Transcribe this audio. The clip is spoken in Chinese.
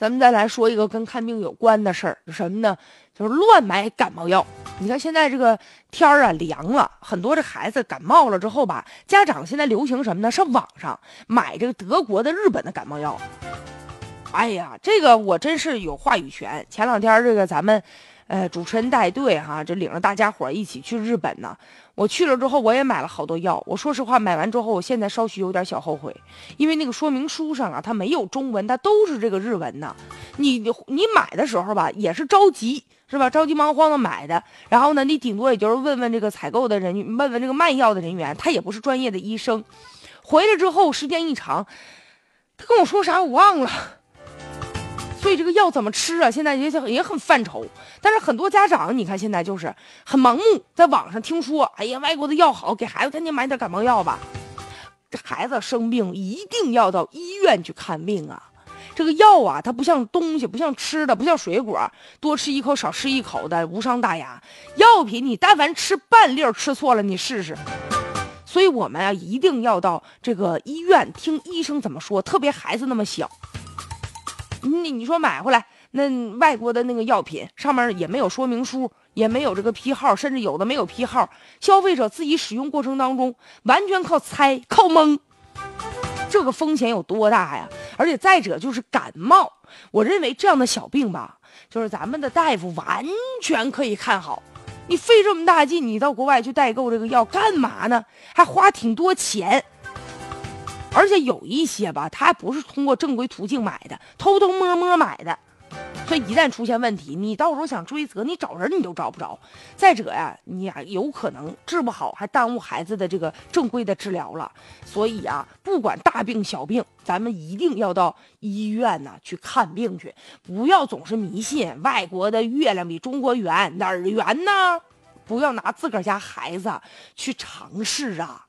咱们再来说一个跟看病有关的事儿，什么呢？就是乱买感冒药。你看现在这个天儿啊凉了，很多这孩子感冒了之后吧，家长现在流行什么呢？上网上买这个德国的、日本的感冒药。哎呀，这个我真是有话语权。前两天这个咱们。呃，主持人带队哈，这领着大家伙一起去日本呢。我去了之后，我也买了好多药。我说实话，买完之后，我现在稍许有点小后悔，因为那个说明书上啊，它没有中文，它都是这个日文呢。你你买的时候吧，也是着急是吧？着急忙慌的买的。然后呢，你顶多也就是问问这个采购的人，问问这个卖药的人员，他也不是专业的医生。回来之后，时间一长，他跟我说啥我忘了。所以这个药怎么吃啊？现在也也很犯愁。但是很多家长，你看现在就是很盲目，在网上听说，哎呀，外国的药好，给孩子赶紧买点感冒药吧。这孩子生病一定要到医院去看病啊。这个药啊，它不像东西，不像吃的，不像水果，多吃一口少吃一口的无伤大雅。药品你但凡吃半粒儿，吃错了你试试。所以我们啊，一定要到这个医院听医生怎么说，特别孩子那么小。你你说买回来那外国的那个药品上面也没有说明书，也没有这个批号，甚至有的没有批号，消费者自己使用过程当中完全靠猜靠蒙，这个风险有多大呀？而且再者就是感冒，我认为这样的小病吧，就是咱们的大夫完全可以看好。你费这么大劲，你到国外去代购这个药干嘛呢？还花挺多钱。而且有一些吧，他还不是通过正规途径买的，偷偷摸摸买的，所以一旦出现问题，你到时候想追责，你找人你都找不着。再者呀，你呀有可能治不好，还耽误孩子的这个正规的治疗了。所以啊，不管大病小病，咱们一定要到医院呢去看病去，不要总是迷信外国的月亮比中国圆，哪儿圆呢？不要拿自个儿家孩子去尝试啊。